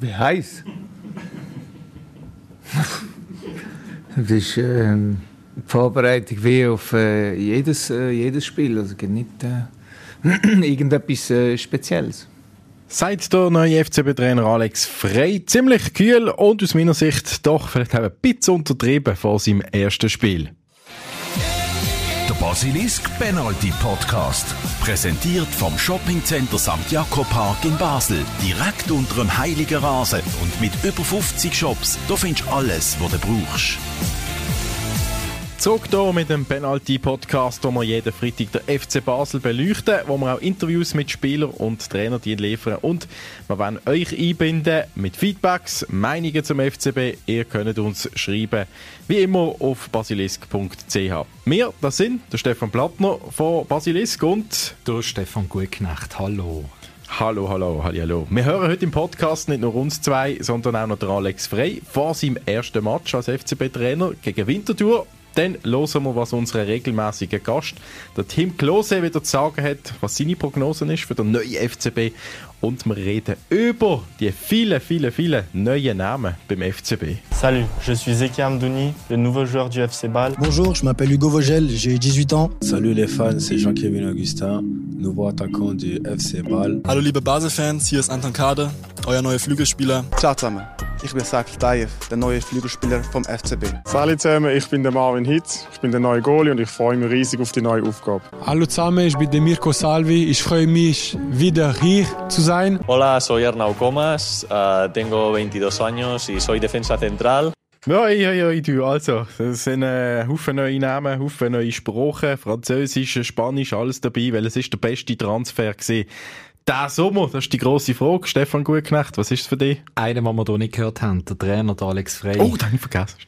Wie heiß? das ist äh, die Vorbereitung wie auf äh, jedes, äh, jedes Spiel. Also nicht äh, irgendetwas äh, Spezielles. Seit der neue FCB-Trainer Alex Frey ziemlich kühl und aus meiner Sicht doch vielleicht auch ein bisschen untertrieben vor seinem ersten Spiel. Basilisk Penalty Podcast. Präsentiert vom Shoppingcenter St. Jakob Park in Basel. Direkt unter dem Heiligen Rasen und mit über 50 Shops. Da findest du alles, was du brauchst. Zurück hier mit dem Penalty-Podcast, wo wir jeden Freitag der FC Basel beleuchten, wo wir auch Interviews mit Spielern und Trainern liefern und wir wollen euch einbinden mit Feedbacks, Meinungen zum FCB. Ihr könnt uns schreiben, wie immer auf basilisk.ch. Wir, das sind der Stefan Plattner von Basilisk und der Stefan Gutknecht. Hallo. Hallo, hallo, hallo, hallo. Wir hören heute im Podcast nicht nur uns zwei, sondern auch noch der Alex Frey vor seinem ersten Match als FCB-Trainer gegen Winterthur. Dann hören wir, was unser regelmäßiger Gast, der Tim Klose, wieder zu sagen hat, was seine Prognose ist für den neuen FCB. Und wir reden über die vielen, vielen, vielen neuen Namen beim FCB. Salut, je suis Zeki Amdouni, le nouveau joueur du FC Ball. Bonjour, je m'appelle Hugo Vogel, j'ai 18 ans. Salut les fans, c'est Jean-Kevin Augustin, nouveau attaquant du FC Ball. Hallo liebe Basel-Fans, hier ist Anton Kade, euer neuer Flügelspieler. Ciao zusammen. Ich bin Saki Tayev, der neue Flügelspieler vom FCB. Salut zusammen, ich bin der Marvin Hitz, ich bin der neue Goalie und ich freue mich riesig auf die neue Aufgabe. Hallo zusammen, ich bin der Mirko Salvi, ich freue mich wieder hier zu sein. Hola, soy Arnau Comas, uh, tengo 22 años y soy defensa central. Ja, ja, ja, du, also, es sind äh, Haufen neue Namen, Haufen neue Sprachen, Französisch, Spanisch, alles dabei, weil es ist der beste Transfer gewesen der Sommer, das ist die grosse Frage. Stefan Gutknecht, was ist es für dich? Einer, den wir hier nicht gehört haben, der Trainer, der Alex Frey. Oh, den habe ich vergessen.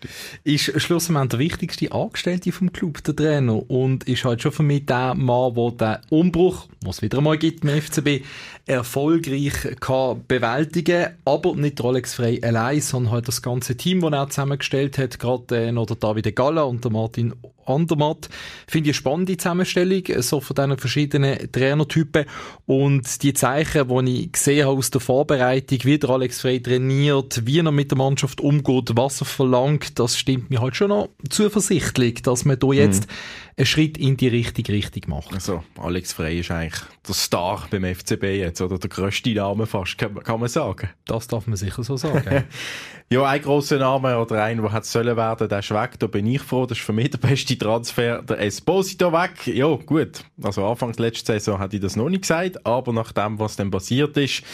Ist schlussendlich der wichtigste Angestellte vom Club, der Trainer. Und ist halt schon für mich der Mann, der den Umbruch, was es wieder einmal gibt im FCB, erfolgreich kann bewältigen Aber nicht Alex Frey allein, sondern halt das ganze Team, das er zusammengestellt hat. Gerade äh, noch der David Galla und der Martin Andermatt. Finde ich eine spannende Zusammenstellung, so von diesen verschiedenen Trainertypen. Und die Zeichen, die ich gesehen habe aus der Vorbereitung, wie der Alex Frey trainiert, wie er mit der Mannschaft umgeht, was er verlangt, das stimmt mir halt schon noch zuversichtlich, dass man hier jetzt mhm einen Schritt in die richtige Richtung machen. Also, Alex Frey ist eigentlich der Star beim FCB jetzt, oder der grösste Name fast, kann, kann man sagen. Das darf man sicher so sagen. ja, ein grosser Name oder ein, der hätte sollen werden, der ist weg, da bin ich froh, das ist für mich der beste Transfer, der Esposito weg. Ja, gut, also Anfangs letzte Saison hätte ich das noch nicht gesagt, aber nach dem, was dann passiert ist,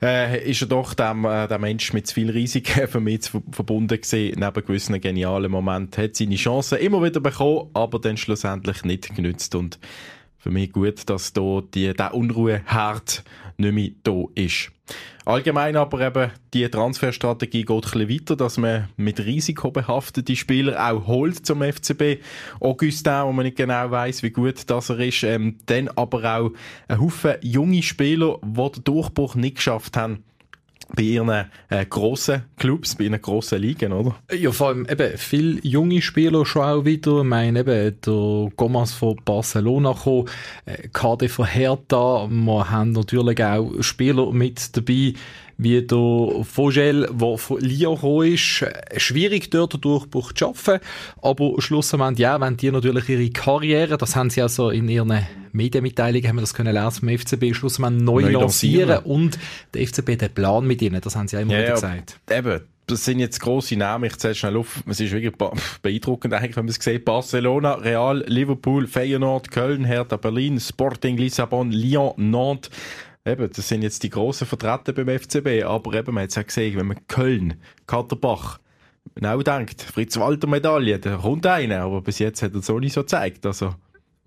äh, ist er doch dem, äh, der Mensch mit zu viel Risiken für mich verbunden gewesen. Neben gewissen genialen Momenten hat seine Chancen immer wieder bekommen, aber dann schlussendlich nicht genützt und für mich gut, dass da die, der Unruheherd nicht mehr da ist. Allgemein aber eben, die Transferstrategie geht ein weiter, dass man mit risikobehafteten Spielern auch holt zum FCB. Augustin, wo man nicht genau weiß, wie gut das er ist. Ähm, dann aber auch ein Haufen junge Spieler, die den Durchbruch nicht geschafft haben bei ihren äh, grossen Clubs, bei ihren grossen Ligen, oder? Ja, vor allem eben viele junge Spieler schon auch wieder. Ich meine eben, der Gomas von Barcelona gekommen, äh, KD von Hertha. Wir haben natürlich auch Spieler mit dabei, wie der Vogel, der von Lyon gekommen ist. Schwierig dort den Durchbruch zu schaffen, aber schlussendlich, ja, wenn die natürlich ihre Karriere, das haben sie also in ihren Medienmitteilungen, haben wir das können lesen vom FCB, schlussendlich neu, neu lancieren. lancieren und der FCB hat einen Plan mit ihnen, das haben sie ja immer ja, wieder gesagt. Eben das sind jetzt grosse Namen. Ich zähle schnell auf. Es ist wirklich beeindruckend eigentlich, wenn man es sieht. Barcelona, Real, Liverpool, Feyenoord, Köln, Hertha Berlin, Sporting Lissabon, Lyon, Nantes. Eben, das sind jetzt die grossen Vertreter beim FCB, aber eben, man hat es auch gesehen, wenn man Köln, Katerbach, genau denkt, Fritz-Walter-Medaille, da kommt einer, aber bis jetzt hat er es auch nicht so gezeigt, also.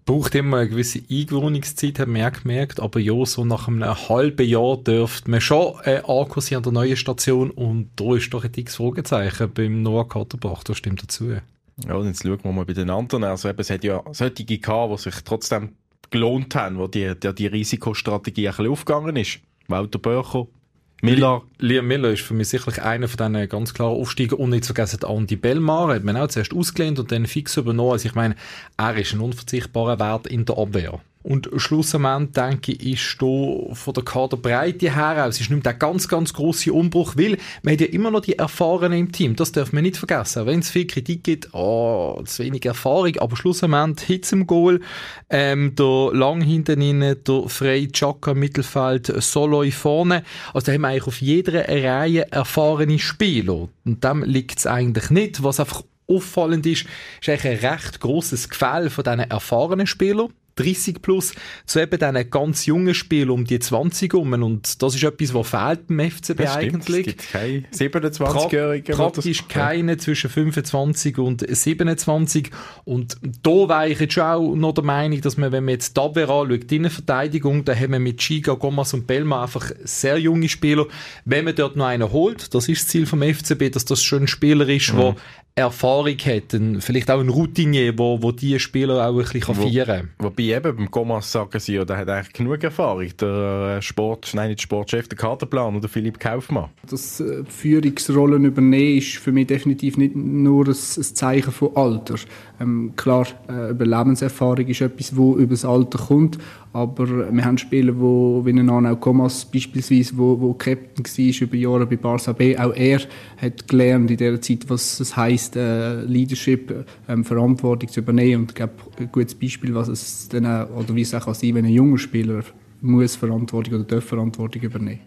Braucht immer eine gewisse Eingewohnungszeit, hat man gemerkt, aber ja, so nach einem halben Jahr dürfte man schon äh, ankursieren an der neuen Station und da ist doch ein dickes Fragezeichen beim Noah Katerbach, das stimmt dazu. Ja, und jetzt schauen wir mal bei den anderen. Also eben, es hat ja solche gehabt, die sich trotzdem gelohnt haben, wo die, die, die Risikostrategie ein bisschen aufgegangen ist. Walter Böcher, Miller. Liam Miller ist für mich sicherlich einer von diesen ganz klaren Aufsteiger und nicht vergessen Andy Bellmar, hat man auch zuerst ausgelehnt und dann fix übernommen. Also ich meine, er ist ein unverzichtbarer Wert in der Abwehr. Und schlussendlich, denke ich, ist hier von der Kaderbreite her aus, ist nicht mehr der ganz, ganz grosse Umbruch, weil man hat ja immer noch die Erfahrenen im Team. Das darf man nicht vergessen. Wenn es viel Kritik gibt, oh, zu wenig Erfahrung, aber schlussendlich Hitz im Goal, ähm, der lang hinten innen, der Frey Chaka Mittelfeld, Solo vorne. Also da haben wir eigentlich auf jeder Reihe erfahrene Spieler. Und dem liegt es eigentlich nicht. Was einfach auffallend ist, ist eigentlich ein recht grosses Gefälle von diesen erfahrenen Spielern. 30 plus, zu eben diesen ganz jungen Spielen um die 20 um. Und das ist etwas, was fehlt beim FCB Das stimmt, eigentlich. Es gibt keine 27-Jährigen. Pra praktisch keine zwischen 25 und 27. Und da wäre ich jetzt schon auch noch der Meinung, dass man, wenn man jetzt die Abwehr anschaut, die Innenverteidigung, da haben wir mit Chiga, Gomas und Belma einfach sehr junge Spieler. Wenn man dort noch einen holt, das ist das Ziel vom FCB, dass das schon ein Spieler ist, Mhm. der Erfahrung hat, ein, vielleicht auch ein Routinier, wo, wo die Spieler auch ein bisschen Wo- feiern kann. Wobei eben beim Gomas sagen sie, ja, der hat eigentlich genug Erfahrung. Der äh, Sport, nein, nicht Sportchef, der Kaderplan oder Philipp Kaufmann. Das äh, Führungsrollen übernehmen ist für mich definitiv nicht nur ein, ein Zeichen von Alter. Ähm, klar, äh, Überlebenserfahrung ist etwas, wo über das Alter kommt, aber wir haben Spieler, wo, wie ein Arnau Comas beispielsweise, wo, wo Captain war über Jahre bei Barca B, auch er hat gelernt in dieser Zeit, was es heisst, äh, Leadership, ähm, Verantwortung zu übernehmen und ich glaube, ein gutes Beispiel, was es dann oder wie es auch kann sein, wenn ein junger Spieler muss Verantwortung oder darf Verantwortung übernehmen.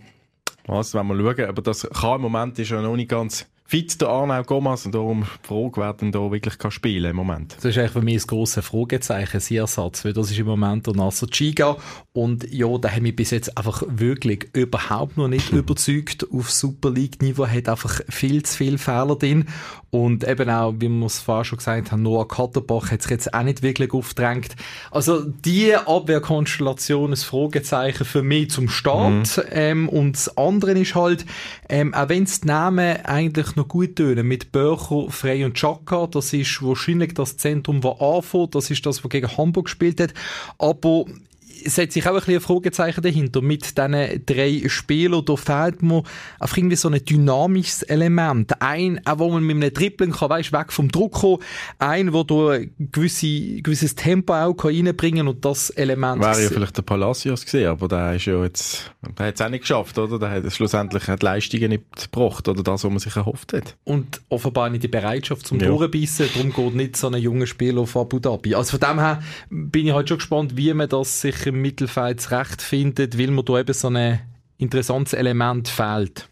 Was, wenn wir schauen, aber das kann im Moment ist ja noch nicht ganz fit, der Arnau Gomas, und darum die Frage, wer denn da wirklich kann spielen im Moment. Das ist eigentlich für mich ein grosses Fragezeichen, sein Ersatz, weil das ist im Moment der Nasser Chiga und ja, da haben mich bis jetzt einfach wirklich überhaupt noch nicht überzeugt. Auf Super League-Niveau hat einfach viel zu viele Fehler drin und eben auch, wie wir es vorher schon gesagt haben, Noah Katterbach hat sich jetzt auch nicht wirklich aufgedrängt. Also die Abwehrkonstellation ist Fragezeichen für mich zum Start ähm, und das andere ist halt, ähm, auch wenn es die Namen eigentlich noch gut tönen, mit Börcher, Frey und Chaka, das ist wahrscheinlich das Zentrum, das anfängt, das ist das, was gegen Hamburg gespielt hat, aber hat sich auch ein bisschen ein Fragezeichen dahinter. Mit diesen drei Spielern, da fehlt mir einfach irgendwie so ein dynamisches Element. Ein, auch wo man mit einem Dribbling kann, weißt, weg vom Druck kommen. Ein, wo du ein gewisse, gewisses Tempo auch kann reinbringen und das Element. Wäre ja vielleicht der Palacios gesehen, aber der ist ja jetzt, der hat es auch nicht geschafft, oder? Der hat schlussendlich die Leistungen nicht gebracht, oder das, was man sich erhofft hat. und offenbar nicht die Bereitschaft zum Ja. Durchbeissen. Darum geht nicht so ein junger Spieler auf Abu Dhabi. Also von dem her bin ich halt schon gespannt, wie man das sich im Mittelfeld zurechtfindet, weil mir da eben so ein interessantes Element fehlt.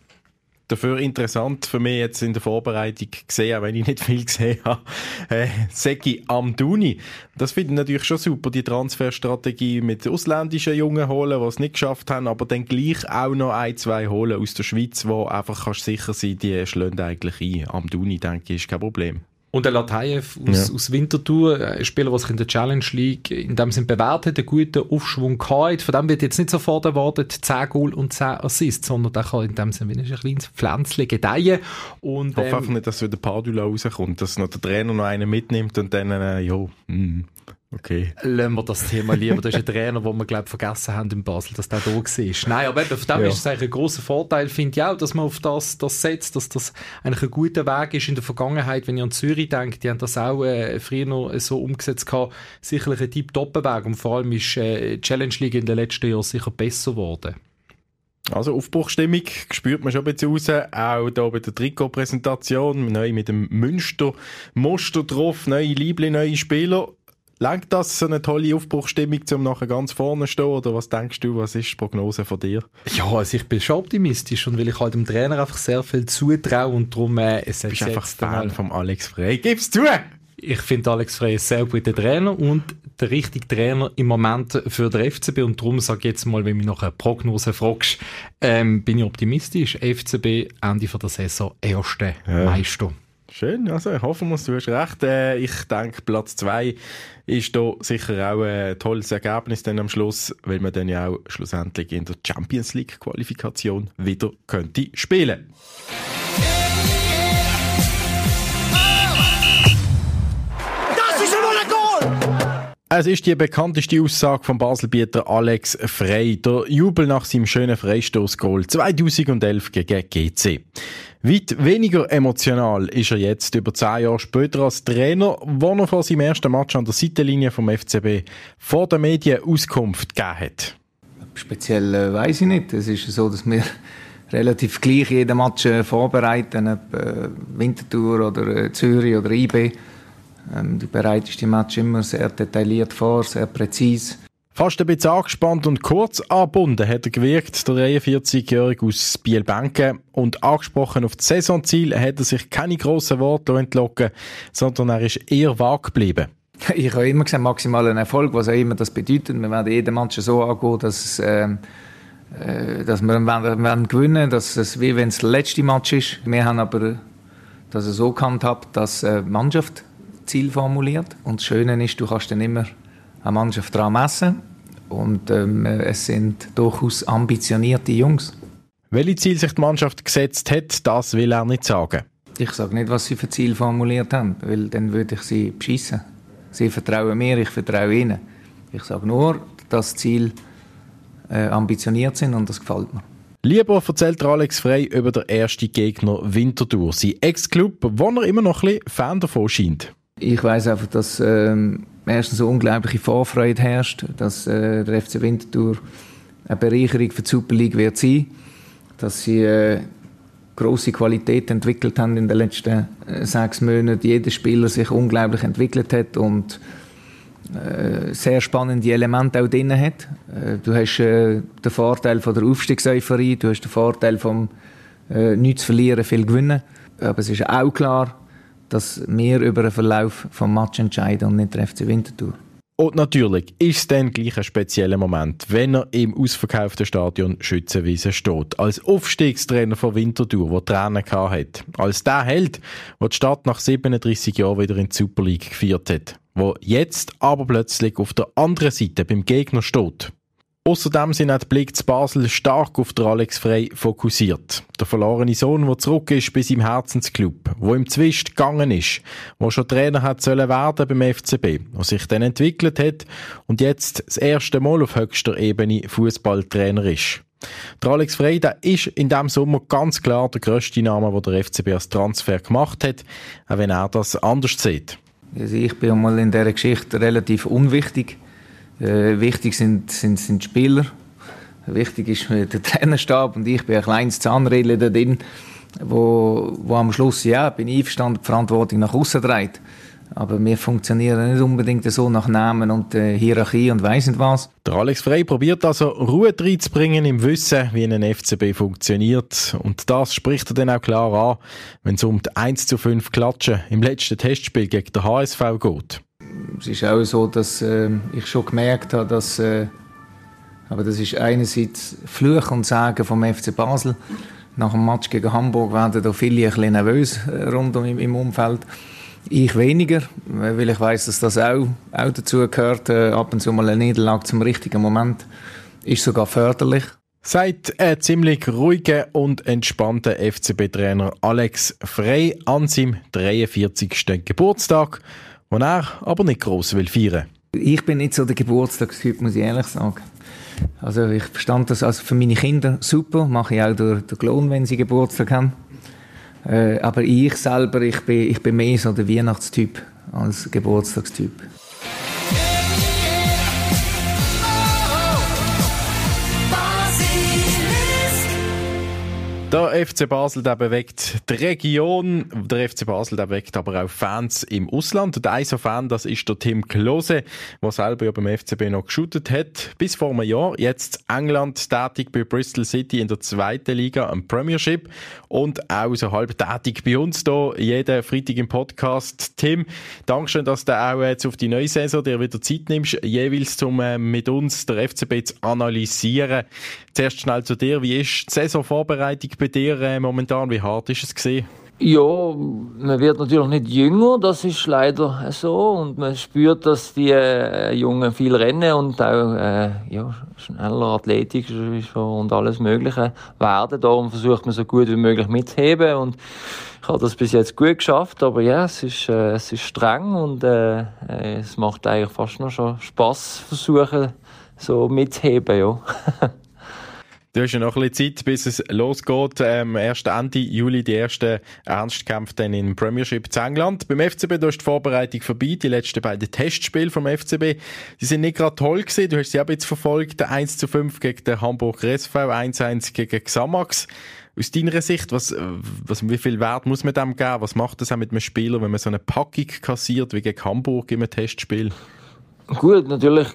Dafür interessant für mich jetzt in der Vorbereitung gesehen, auch wenn ich nicht viel gesehen habe, äh, Seki Amduni. Das finde ich natürlich schon super, die Transferstrategie mit ausländischen Jungen holen, die es nicht geschafft haben, aber dann gleich auch noch ein, zwei holen aus der Schweiz, wo einfach kannst sicher sein, die schlagen eigentlich ein. Amduni, denke ich, ist kein Problem. Und der Latayev aus, Ja. aus Winterthur, äh, ein Spieler, der sich in der Challenge League in dem Sinn bewährt hat, einen guten Aufschwung gehabt. Von dem wird jetzt nicht sofort erwartet 10 Goal und 10 Assists, sondern der kann in dem Sinn wie ein kleines Pflänzchen gedeihen. Und, Ich hoffe ähm, einfach nicht, dass wieder Padula rauskommt, dass noch der Trainer noch einen mitnimmt und dann, äh, ja, mm, okay. Lassen wir das Thema lieber. Das ist ein Trainer, den wir, glaube vergessen haben in Basel, dass der da war. Nein, aber eben, von dem Ja. ist es eigentlich ein grosser Vorteil, finde ich auch, dass man auf das, das setzt, dass das eigentlich ein guter Weg ist in der Vergangenheit. Wenn ich an Zürich denke, die haben das auch äh, früher noch so umgesetzt gehabt. Sicherlich ein Tip-Top-Weg und vor allem ist äh, die Challenge League in den letzten Jahren sicher besser geworden. Also Aufbruchstimmung spürt man schon ein bisschen raus, auch hier bei der Trikotpräsentation, neu mit dem Münster-Muster drauf, neue Liebling, neue Spieler. Lenkt das so eine tolle Aufbruchstimmung, um nachher ganz vorne zu stehen, oder was denkst du, was ist die Prognose von dir? Ja, also ich bin schon optimistisch und weil ich halt dem Trainer einfach sehr viel zutraue und darum äh, es Du bist einfach Fan vom Alex Frey. Gib's zu! Ich finde Alex Frey ein sehr guter Trainer und der richtige Trainer im Moment für den FCB und darum sage ich jetzt mal, wenn du mich nach einer Prognose fragst, ähm, bin ich optimistisch. FCB Ende von der Saison erste Ja. Meister. Schön, also ich hoffe, du hast recht. Äh, ich denke, Platz 2 ist da sicher auch ein tolles Ergebnis dann am Schluss, weil man dann ja auch schlussendlich in der Champions League Qualifikation wieder könnte spielen. Das Es ist die bekannteste Aussage von Baselbieter Alex Frey. Der Jubel nach seinem schönen Freistoßgoal 2011 gegen GC. Weit weniger emotional ist er jetzt über zehn Jahre später als Trainer, wo er vor seinem ersten Match an der Seitenlinie vom FCB vor den Medien Auskunft gegeben hat. Speziell äh, weiß ich nicht. Es ist so, dass wir relativ gleich jeden Match äh, vorbereiten, ob äh, Winterthur oder Zürich oder IB. Ähm, du bereitest die Match immer sehr detailliert vor, sehr präzise. Fast ein bisschen angespannt und kurz angebunden hat er gewirkt, der 43-Jährige aus Bielbenken. Und angesprochen auf das Saisonziel hat er sich keine grossen Worte entlocken sondern er ist eher vage geblieben. Ich habe immer gesagt, maximalen Erfolg, was auch immer das bedeutet. Wir werden jeden Match so angehen, dass, es, äh, äh dass wir werden, werden gewinnen dass es wie wenn es der letzte Match ist. Wir haben aber das so gehandhabt, dass äh, die Mannschaft Ziel formuliert. Und das Schöne ist, du kannst dann immer eine Mannschaft daran messen. Und ähm, es sind durchaus ambitionierte Jungs. Welche Ziel sich die Mannschaft gesetzt hat, das will er nicht sagen. Ich sage nicht, was sie für Ziel formuliert haben, weil dann würde ich sie beschissen. Sie vertrauen mir, ich vertraue ihnen. Ich sage nur, dass Ziel äh, ambitioniert sind und das gefällt mir. Lieber erzählt Alex Frey über den ersten Gegner Winterthur, sein Ex-Club, wo er immer noch ein bisschen Fan davon scheint. Ich weiß einfach, dass ähm, erstens eine unglaubliche Vorfreude herrscht, dass äh, der FC Winterthur eine Bereicherung für die Super League wird sein, dass sie äh, große Qualität entwickelt haben in den letzten äh, sechs Monaten. Jeder Spieler sich unglaublich entwickelt hat und äh, sehr spannende Elemente auch drin hat. Äh, du hast äh, den Vorteil von der Aufstiegseuphorie, du hast den Vorteil vom nichts verlieren, viel gewinnen. Aber es ist auch klar, dass wir über den Verlauf des Match entscheiden und nicht der FC Winterthur. Und natürlich ist es dann gleich ein spezieller Moment, wenn er im ausverkauften Stadion Schützenwiese steht. Als Aufstiegstrainer von Winterthur, der Tränen hat. Als der Held, der die Stadt nach 37 Jahren wieder in die Super League geführt hat. Wo jetzt aber plötzlich auf der anderen Seite beim Gegner steht. Außerdem sind auch die Blick zu Basel stark auf den Alex Frey fokussiert. Der verlorene Sohn, der zurück ist bei seinem Herzensclub, wo im Zwist gegangen ist, wo schon Trainer hat sollen werden beim FCB, was sich dann entwickelt hat und jetzt das erste Mal auf höchster Ebene Fußballtrainer ist. Der Alex Frey, der ist in diesem Sommer ganz klar der grösste Name, den der FCB als Transfer gemacht hat, auch wenn er das anders sieht. Also ich bin mal in dieser Geschichte relativ unwichtig äh, wichtig sind, sind, sind die Spieler. Wichtig ist der Trainerstab und ich bin ein kleines Zahnrädchen da drin, wo, wo am Schluss, ja, bin ich einverstanden, die Verantwortung nach außen dreht. Aber wir funktionieren nicht unbedingt so nach Namen und äh, Hierarchie und weiss nicht was. Der Alex Frey probiert also Ruhe reinzubringen im Wissen, wie ein FCB funktioniert. Und das spricht er dann auch klar an, wenn es um die 1 zu 5 Klatschen im letzten Testspiel gegen den HSV geht es ist auch so, dass äh, ich schon gemerkt habe, dass äh, aber das ist einerseits Fluch und Sagen vom FC Basel. Nach dem Match gegen Hamburg werden da viele ein bisschen nervös äh, rund um im Umfeld. Ich weniger, weil ich weiß, dass das auch, auch dazu gehört. Äh, ab und zu mal eine Niederlage zum richtigen Moment ist sogar förderlich. Sagt ein ziemlich ruhiger und entspannter FCB-Trainer Alex Frey an seinem 43. Geburtstag den er aber nicht gross will feiern Ich bin nicht so der Geburtstagstyp, muss ich ehrlich sagen. Also ich verstand das also für meine Kinder super, mache ich auch durch den Lohn, wenn sie Geburtstag haben. Äh, aber ich selber, ich bin, ich bin mehr so der Weihnachtstyp als Geburtstagstyp. Der FC Basel der bewegt die Region. Der FC Basel der bewegt aber auch Fans im Ausland. Und ein Fan, das ist der Tim Klose, der selber ja beim FCB noch geshootet hat. Bis vor einem Jahr. Jetzt England tätig bei Bristol City in der zweiten Liga am Premiership. Und auch so halb tätig bei uns hier jeden Freitag im Podcast. Tim, Dankeschön, dass du auch jetzt auf die neue Saison dir wieder Zeit nimmst, jeweils um äh, mit uns der FCB zu analysieren. Zuerst schnell zu dir. Wie ist die Saisonvorbereitung bei dir äh, momentan? Wie hart ist es gesehen? Ja, man wird natürlich nicht jünger, das ist leider so. Und man spürt, dass die äh, Jungen viel rennen und auch äh, ja, schneller Athletik und alles Mögliche werden. Darum versucht man so gut wie möglich mitzuheben. Und ich habe das bis jetzt gut geschafft, aber ja, es ist, äh, es ist streng und äh, äh es macht eigentlich fast noch schon Spaß, versuchen so mitzuheben. Ja. Du hast ja noch ein bisschen Zeit, bis es losgeht. Ähm, erst Ende Juli die ersten Ernstkämpfe dann in Premiership zu England. Beim FCB, da ist die Vorbereitung vorbei. Die letzten beiden Testspiele vom FCB, die sind nicht gerade toll gewesen. Du hast sie auch jetzt verfolgt. 1 zu 5 gegen den Hamburger SV, 1-1 gegen Xamax. Aus deiner Sicht, was, was, wie viel Wert muss man dem geben? Was macht das auch mit einem Spieler, wenn man so eine Packung kassiert wie gegen Hamburg im Testspiel? Gut, natürlich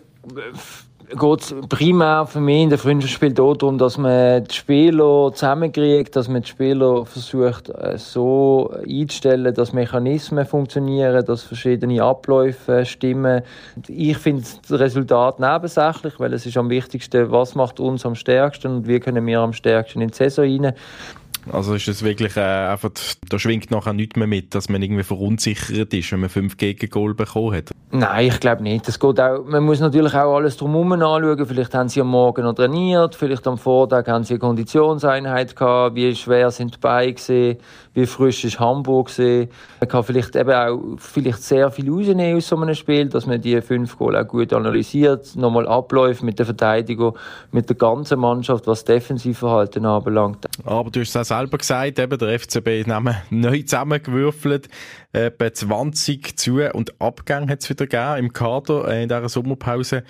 geht es primär für mich in der Freundschaftsspiel darum, dass man die Spieler zusammenkriegt, dass man die Spieler versucht äh, so einzustellen, dass Mechanismen funktionieren, dass verschiedene Abläufe stimmen. Ich finde das Resultat nebensächlich, weil es ist am wichtigsten, was macht uns am stärksten und wie können wir am stärksten in die Saison rein. Also ist es wirklich äh, einfach, da schwingt nachher nichts mehr mit, dass man irgendwie verunsichert ist, wenn man fünf Gegengol bekommen hat? Nein, ich glaube nicht. Das geht auch, man muss natürlich auch alles drumherum anschauen. Vielleicht haben sie am Morgen noch trainiert, vielleicht am Vortag haben sie eine Konditionseinheit gehabt, wie schwer sind die Beine gesehen, wie frisch ist Hamburg gesehen. Man kann vielleicht eben auch vielleicht sehr viel rausnehmen aus so einem Spiel, dass man die fünf Goal auch gut analysiert, nochmal abläuft mit der Verteidigung, mit der ganzen Mannschaft, was Defensivverhalten anbelangt. Aber du hast es auch selber gesagt, eben der FCB nehmen neu zusammengewürfelt, etwa 20 zu- und Abgänge hat es wieder gegeben im Kader äh, in dieser Sommerpause.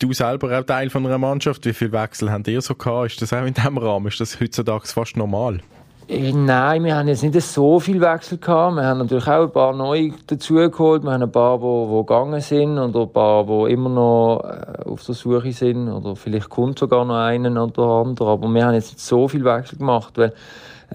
Du selber auch Teil von einer Mannschaft, wie viele Wechsel habt ihr so gehabt? Ist das auch in diesem Rahmen? Ist das heutzutage fast normal? Äh, nein, wir haben jetzt nicht so viel Wechsel gehabt. Wir haben natürlich auch ein paar neue dazugeholt. Wir haben ein paar, die, die gegangen sind und ein paar, die immer noch äh, auf der Suche sind. Oder vielleicht kommt sogar noch einen oder andere. Aber wir haben jetzt nicht so viel Wechsel gemacht, weil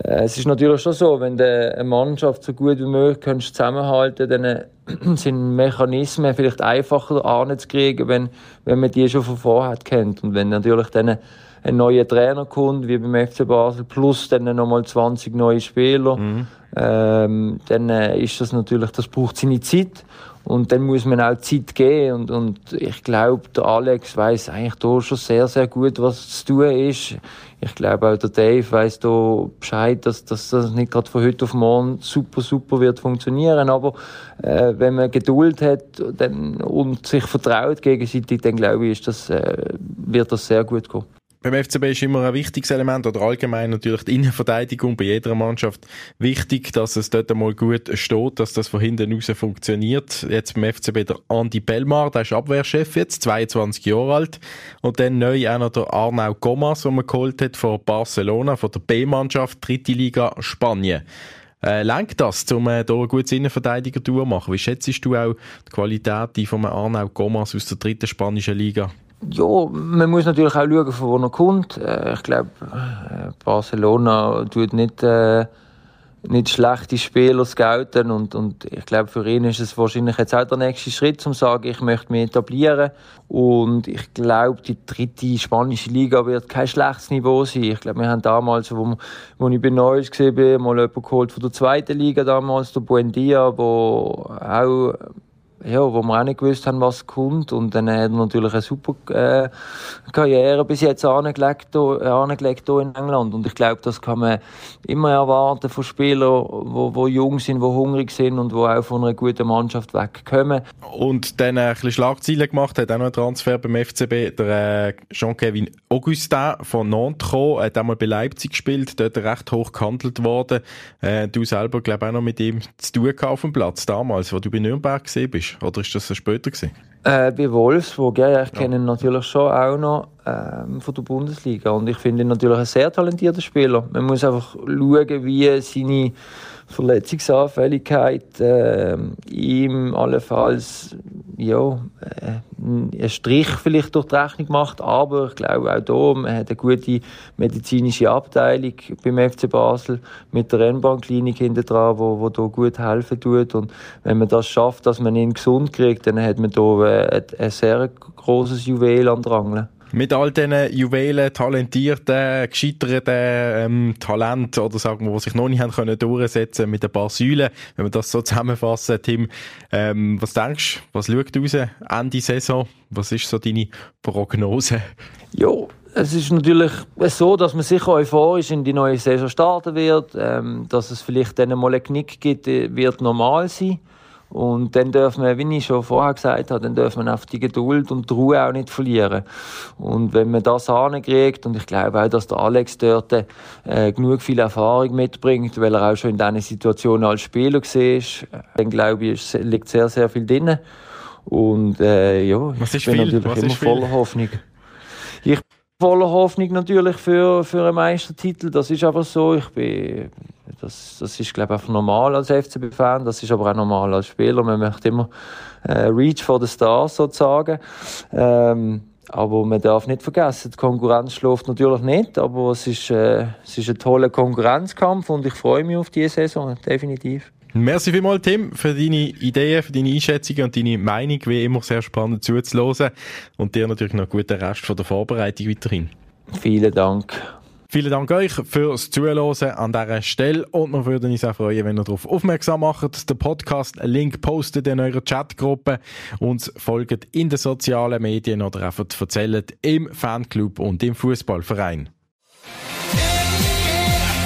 äh, es ist natürlich schon so, wenn du eine Mannschaft so gut wie möglich kannst zusammenhalten dann sind Mechanismen vielleicht einfacher anzukriegen, wenn, wenn man die schon von vorher kennt. Und wenn natürlich dann ein neuer Trainer kommt, wie beim FC Basel, plus dann nochmal 20 neue Spieler, mhm. ähm, dann äh, ist das natürlich, das braucht seine Zeit. Und dann muss man auch Zeit geben. Und, und ich glaube, der Alex weiß eigentlich da schon sehr, sehr gut, was zu tun ist. Ich glaube auch der Dave weiß da Bescheid, dass, dass das nicht gerade von heute auf morgen super, super wird funktionieren. Aber äh, wenn man Geduld hat dann, und sich vertraut gegenseitig, dann glaube ich, ist das, äh, wird das sehr gut gehen. Beim FCB ist immer ein wichtiges Element oder allgemein natürlich die Innenverteidigung bei jeder Mannschaft wichtig, dass es dort einmal gut steht, dass das von hinten raus funktioniert. Jetzt beim FCB der Andi Bellmar, der ist Abwehrchef jetzt, 22 Jahre alt. Und dann neu auch noch der Arnau Gomas, den man geholt hat von Barcelona, von der B-Mannschaft, dritte Liga Spanien. Äh, lenkt das, um äh, hier eine gute Innenverteidiger zu machen? Wie schätzt du auch die Qualität von Arnau Gomas aus der dritten spanischen Liga? Ja, man muss natürlich auch schauen, von wo er kommt. Äh, ich glaube, äh, Barcelona tut nicht, äh, nicht schlechte Spieler scouten und, und ich glaube, für ihn ist es wahrscheinlich jetzt auch der nächste Schritt, um zu sagen, ich möchte mich etablieren. Und ich glaube, die dritte spanische Liga wird kein schlechtes Niveau sein. Ich glaube, wir haben damals, wo, wo ich bei Neues gesehen bin, mal jemanden geholt von der zweiten Liga damals, der Buendia, wo auch ja, wo wir auch nicht gewusst haben, was kommt. Und dann hat er natürlich eine super äh, Karriere bis jetzt angelegt, angelegt hier in England. Und ich glaube, das kann man immer erwarten von Spielern, die, die jung sind, die hungrig sind und die auch von einer guten Mannschaft wegkommen. Und dann ein bisschen Schlagzeilen gemacht hat auch noch einen Transfer beim FCB, der äh, Jean-Kevin Augustin von Nantes gekommen, hat einmal bei Leipzig gespielt, dort recht hoch gehandelt worden. Äh, du selber, glaube ich, auch noch mit ihm zu tun auf dem Platz damals, wo du bei Nürnberg gesehen bist Oder ist das später gewesen? Äh, bei Wolfsburg, ja, ich kenne ihn natürlich schon auch noch ähm, von der Bundesliga und ich finde ihn natürlich ein sehr talentierter Spieler. Man muss einfach schauen, wie seine Verletzungsanfälligkeit äh, ihm allenfalls ja, äh, einen Strich vielleicht durch die Rechnung macht, aber ich glaube auch hier, man hat eine gute medizinische Abteilung beim FC Basel mit der Rennbahnklinik hinten dran, wo, wo da gut helfen tut und wenn man das schafft, dass man ihn gesund kriegt, dann hat man hier äh, ein, ein sehr großes Juwel an Drangeln. Mit all diesen Juwelen, talentierten, gescheiterten ähm, Talenten oder sagen wir, die sich noch nicht haben können durchsetzen mit ein paar Säulen, wenn wir das so zusammenfassen, Tim, ähm, was denkst du, was schaut raus Ende Saison? Was ist so deine Prognose? Ja, es ist natürlich so, dass man sicher euphorisch in die neue Saison starten wird, ähm, dass es vielleicht dann mal einen Knick gibt, wird normal sein. Und dann dürfen wir, wie ich schon vorher gesagt habe, dann dürfen wir auf die Geduld und die Ruhe auch nicht verlieren. Und wenn man das ankriegt, und ich glaube auch, dass der Alex dort äh, genug viel Erfahrung mitbringt, weil er auch schon in diesen Situationen als Spieler war, dann glaube ich, es liegt sehr, sehr viel drin. Und äh, ja, ich bin viel? natürlich Was immer voller Hoffnung. Ich voller Hoffnung natürlich für, für einen Meistertitel. Das ist einfach so. Ich bin, das, das ist, glaube ich, einfach normal als FCB-Fan. Das ist aber auch normal als Spieler. Man möchte immer äh, Reach for the Stars sozusagen. Ähm, aber man darf nicht vergessen, die Konkurrenz schläft natürlich nicht, aber es ist, äh, es ist ein toller Konkurrenzkampf und ich freue mich auf diese Saison, definitiv. Merci vielmals, Tim, für deine Ideen, für deine Einschätzungen und deine Meinung. Wie immer sehr spannend zuzuhören. Und dir natürlich noch einen guten Rest von der Vorbereitung weiterhin. Vielen Dank. Vielen Dank euch fürs Zuhören an dieser Stelle und wir würden uns auch freuen, wenn ihr darauf aufmerksam macht. Den Podcast-Link postet in eurer Chatgruppe, uns folgt in den sozialen Medien oder einfach erzählt im Fanclub und im Fußballverein.